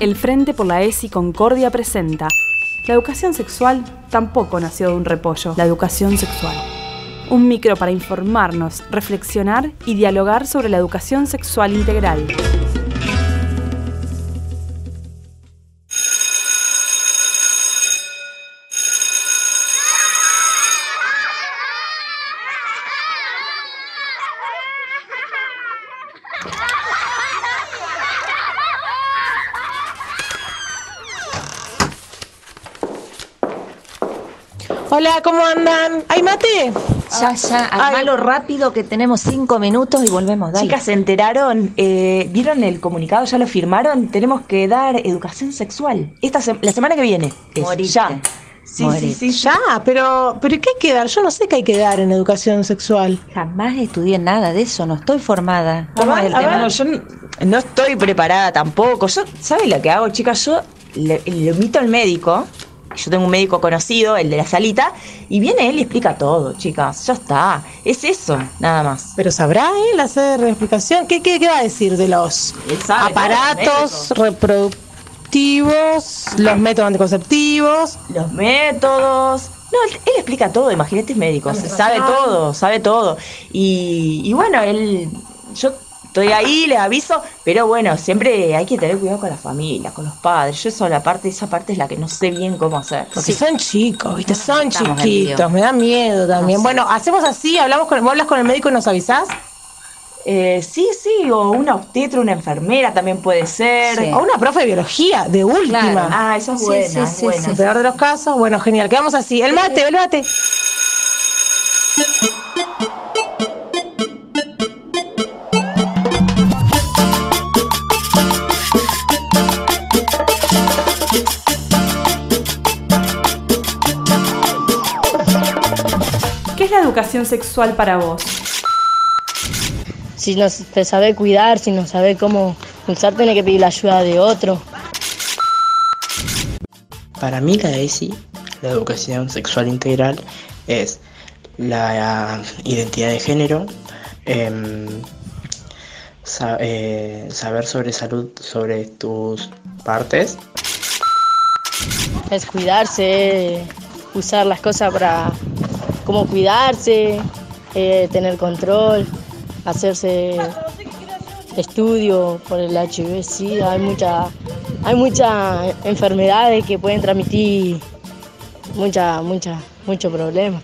El Frente por la ESI Concordia presenta. La educación sexual tampoco nació de un repollo. La educación sexual. Un micro para informarnos, reflexionar y dialogar sobre la educación sexual integral. Hola, ¿cómo andan? ¿Hay mate? Ya, ya, armalo rápido que tenemos cinco minutos y volvemos, dale. Chicas, ¿se enteraron? Eh, ¿Vieron el comunicado? ¿Ya lo firmaron? Tenemos que dar educación sexual. Esta se- la semana que viene. Es ya. Sí, Moriste. sí, sí. Ya, pero, pero ¿qué hay que dar? Yo no sé qué hay que dar en educación sexual. Jamás estudié nada de eso, no estoy formada. ¿Cómo es el tema? ver, yo no, no estoy preparada tampoco. Yo, ¿saben lo que hago, chicas? Yo le, le invito al médico. Yo tengo un médico conocido, el de la salita, y viene él y explica todo, chicas. Ya está. Es eso, nada más. Pero ¿sabrá él hacer explicación? ¿Qué, qué, qué va a decir de los sabe, aparatos reproductivos, los métodos anticonceptivos? los métodos. No, él, él explica todo, imagínate es médico, se sabe todo, sabe todo. Y, y bueno, él, yo estoy ahí, les aviso, pero bueno, siempre hay que tener cuidado con la familia, con los padres. Yo eso, la parte, esa parte es la que no sé bien cómo hacer. Porque son chicos, ¿viste? Son estamos chiquitos, me da miedo también. Bueno, hacemos así, hablamos con, vos hablas con el médico y nos avisás. Eh, sí, sí, o una obstetra, una enfermera también puede ser. Sí. O una profe de biología, de última. Claro. Ah, eso es Sí, buena, sí, es buena. El peor de los casos, bueno, genial, quedamos así. El mate, el mate. Educación sexual para vos? Si no te sabe cuidar, si no sabe cómo usar, tiene que pedir la ayuda de otro. Para mí la ESI, la educación sexual integral, es la identidad de género, em, sa- eh, saber sobre salud, sobre tus partes, Es cuidarse, usar las cosas para cómo cuidarse, eh, tener control, hacerse estudio por el HIV, SIDA. Hay mucha, hay muchas enfermedades que pueden transmitir mucha, mucha, mucho problema.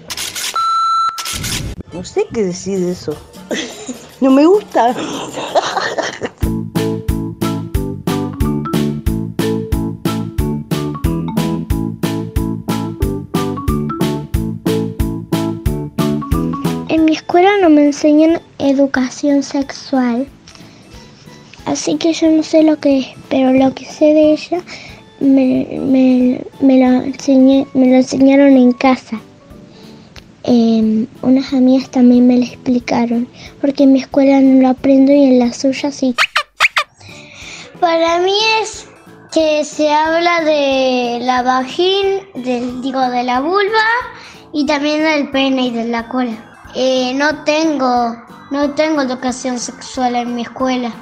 No sé qué decir de eso. No me gusta. enseñan educación sexual, así que yo no sé lo que es, pero lo que sé de ella me, me, me lo, enseñé- me lo enseñaron en casa. Em, unas amigas también me lo explicaron, porque en mi escuela no lo aprendo y en la suya sí. Para mí es que se habla de la vagina, del, digo, de la vulva y también del pene y de la cola. Eh, no tengo, no tengo educación sexual en mi escuela.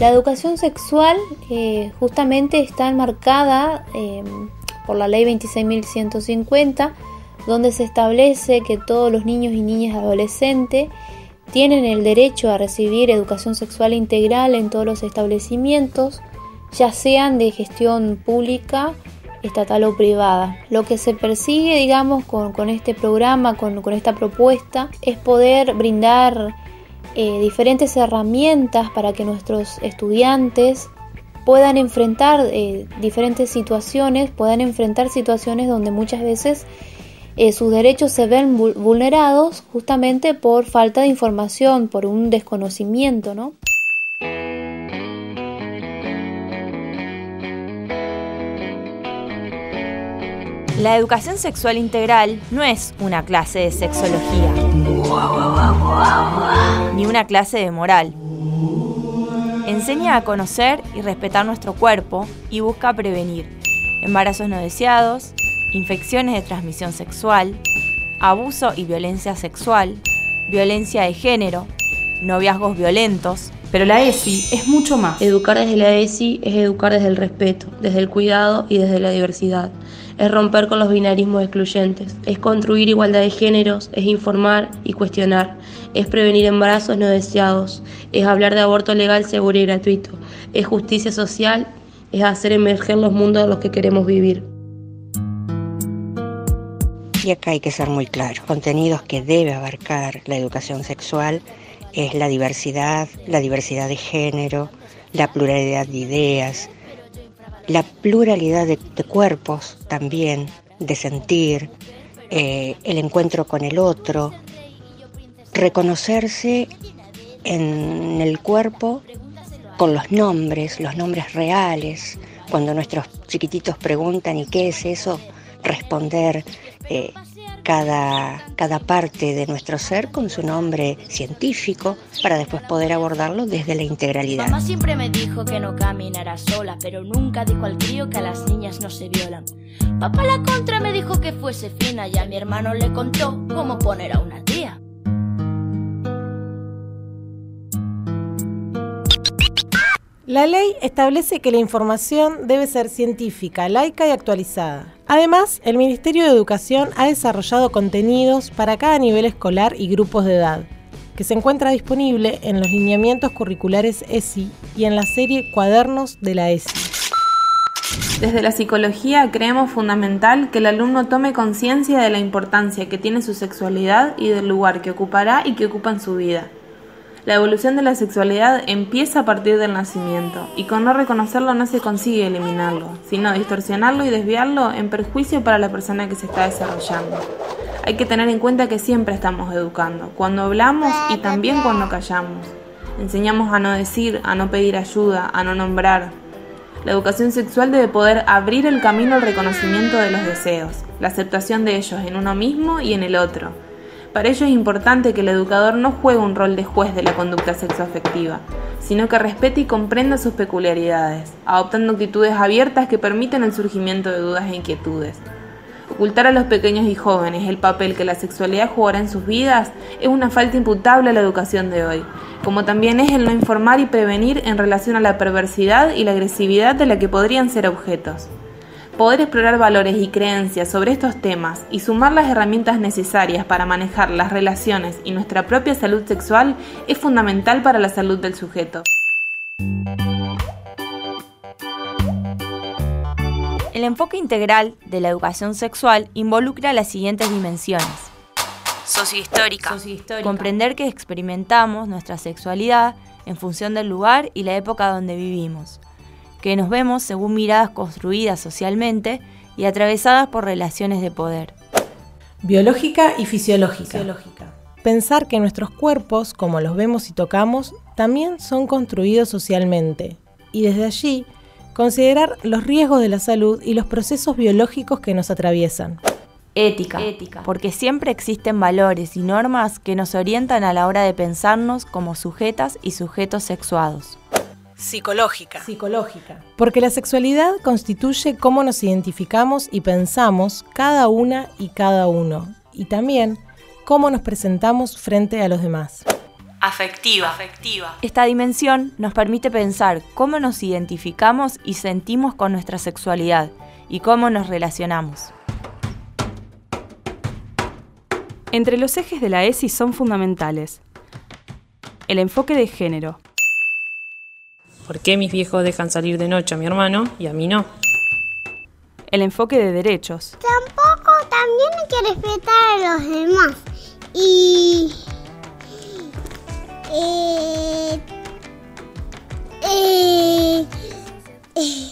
La educación sexual eh, justamente está enmarcada eh, por la ley 26.150, donde se establece que todos los niños y niñas adolescentes tienen el derecho a recibir educación sexual integral en todos los establecimientos, ya sean de gestión pública, estatal o privada. Lo que se persigue, digamos, con, con este programa, con, con esta propuesta, es poder brindar eh, diferentes herramientas para que nuestros estudiantes puedan enfrentar eh, diferentes situaciones, puedan enfrentar situaciones donde muchas veces eh, sus derechos se ven vul- vulnerados justamente por falta de información, por un desconocimiento, ¿no? La educación sexual integral no es una clase de sexología, ni una clase de moral. Enseña a conocer y respetar nuestro cuerpo y busca prevenir embarazos no deseados, infecciones de transmisión sexual, abuso y violencia sexual, violencia de género, noviazgos violentos, Pero la ESI es mucho más. Educar desde la ESI es educar desde el respeto, desde el cuidado y desde la diversidad. Es romper con los binarismos excluyentes. Es construir igualdad de géneros, es informar y cuestionar. Es prevenir embarazos no deseados. Es hablar de aborto legal, seguro y gratuito. Es justicia social. Es hacer emerger los mundos en los que queremos vivir. Y acá hay que ser muy claro. Contenidos que debe abarcar la educación sexual es la diversidad, la diversidad de género, la pluralidad de ideas, la pluralidad de, cuerpos también, de sentir, eh, el encuentro con el otro, reconocerse en el cuerpo con los nombres, los nombres reales, cuando nuestros chiquititos preguntan ¿y qué es eso? Responder eh, cada, cada parte de nuestro ser con su nombre científico para después poder abordarlo desde la integralidad. Mamá siempre me dijo que no caminara sola, pero nunca dijo al crío que a las niñas no se violan. Papá la contra me dijo que fuese fina y a mi hermano le contó cómo poner a una tía. La ley establece que la información debe ser científica, laica y actualizada. Además, el Ministerio de Educación ha desarrollado contenidos para cada nivel escolar y grupos de edad, que se encuentra disponible en los lineamientos curriculares ESI y en la serie Cuadernos de la ESI. Desde la psicología creemos fundamental que el alumno tome conciencia de la importancia que tiene su sexualidad y del lugar que ocupará y que ocupa en su vida. La evolución de la sexualidad empieza a partir del nacimiento y con no reconocerlo no se consigue eliminarlo, sino distorsionarlo y desviarlo en perjuicio para la persona que se está desarrollando. Hay que tener en cuenta que siempre estamos educando, cuando hablamos y también cuando callamos. Enseñamos a no decir, a no pedir ayuda, a no nombrar. La educación sexual debe poder abrir el camino al reconocimiento de los deseos, la aceptación de ellos en uno mismo y en el otro, para ello es importante que el educador no juegue un rol de juez de la conducta sexoafectiva, sino que respete y comprenda sus peculiaridades, adoptando actitudes abiertas que permiten el surgimiento de dudas e inquietudes. Ocultar a los pequeños y jóvenes el papel que la sexualidad jugará en sus vidas es una falta imputable a la educación de hoy, como también es el no informar y prevenir en relación a la perversidad y la agresividad de la que podrían ser objetos. Poder explorar valores y creencias sobre estos temas y sumar las herramientas necesarias para manejar las relaciones y nuestra propia salud sexual es fundamental para la salud del sujeto. El enfoque integral de la educación sexual involucra las siguientes dimensiones. Sociohistórica. Comprender que experimentamos nuestra sexualidad en función del lugar y la época donde vivimos que nos vemos según miradas construidas socialmente y atravesadas por relaciones de poder. Biológica y fisiológica. Pensar que nuestros cuerpos, como los vemos y tocamos, también son construidos socialmente. Y desde allí, considerar los riesgos de la salud y los procesos biológicos que nos atraviesan. Ética, Ética, porque siempre existen valores y normas que nos orientan a la hora de pensarnos como sujetas y sujetos sexuados psicológica. Psicológica. Porque la sexualidad constituye cómo nos identificamos y pensamos cada una y cada uno. Y también cómo nos presentamos frente a los demás. Afectiva. Afectiva. Esta dimensión nos permite pensar cómo nos identificamos y sentimos con nuestra sexualidad y cómo nos relacionamos. Entre los ejes de la ESI son fundamentales el enfoque de género, ¿Por qué mis viejos dejan salir de noche a mi hermano y a mí no? El enfoque de derechos. Tampoco también hay que respetar a los demás. Y... Eh, eh, eh,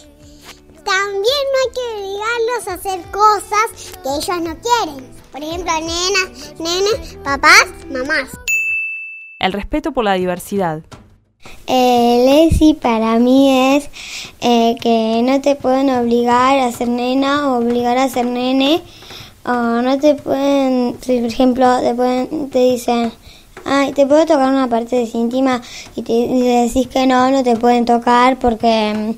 también no hay que obligarlos a hacer cosas que ellos no quieren. Por ejemplo, nenas, nenes, papás, mamás. El respeto por la diversidad. El ESI para mí es eh, que no te pueden obligar a ser nena o obligar a ser nene. O no te pueden, si por ejemplo te, pueden, te dicen, ay, te puedo tocar una parte íntima y te decís que no, no te pueden tocar porque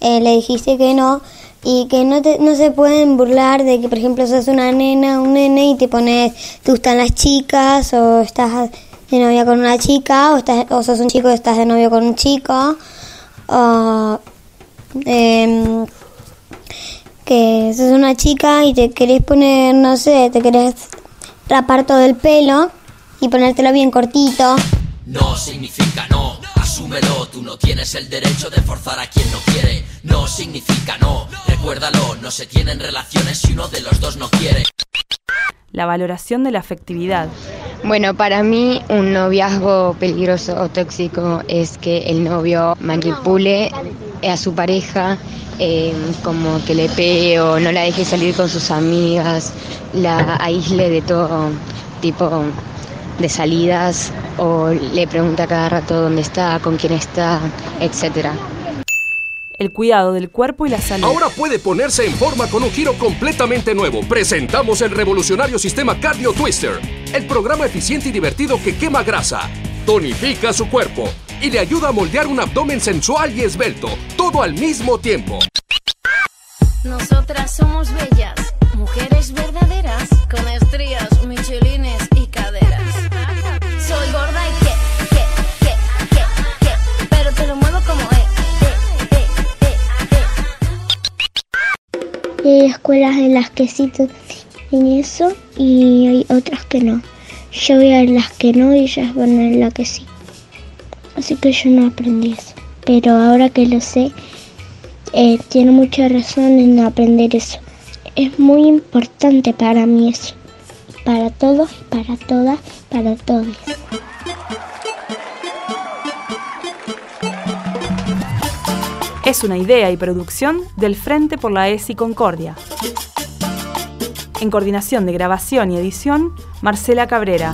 eh, le dijiste que no y que no, te, no se pueden burlar de que, por ejemplo, sos una nena, un nene y te pones, te gustan las chicas o estás de novia con una chica, o, estás, o sos un chico y estás de novio con un chico, o em, que sos una chica y te querés poner, no sé, te querés rapar todo el pelo y ponértelo bien cortito. No significa no, asúmelo, tú no tienes el derecho de forzar a quien no quiere. No significa no, recuérdalo, no se tienen relaciones si uno de los dos no quiere. La valoración de la afectividad. Bueno, para mí un noviazgo peligroso o tóxico es que el novio manipule a su pareja, eh, como que le pegue o no la deje salir con sus amigas, la aísle de todo tipo de salidas o le pregunta cada rato dónde está, con quién está, etcétera. El cuidado del cuerpo y la salud. Ahora puede ponerse en forma con un giro completamente nuevo. Presentamos el revolucionario sistema Cardio Twister, el programa eficiente y divertido que quema grasa, tonifica su cuerpo y le ayuda a moldear un abdomen sensual y esbelto, todo al mismo tiempo. Nosotras somos bellas, mujeres verdaderas, con estrías, hay escuelas en las que sí en eso y hay otras que no. Yo voy a las que no y ellas van a la que sí. Así que yo no aprendí eso. Pero ahora que lo sé, eh, tiene mucha razón en aprender eso. Es muy importante para mí eso. Para todos, para todas, para todos. Es una idea y producción del Frente por la ESI Concordia. En coordinación de grabación y edición, Marcela Cabrera.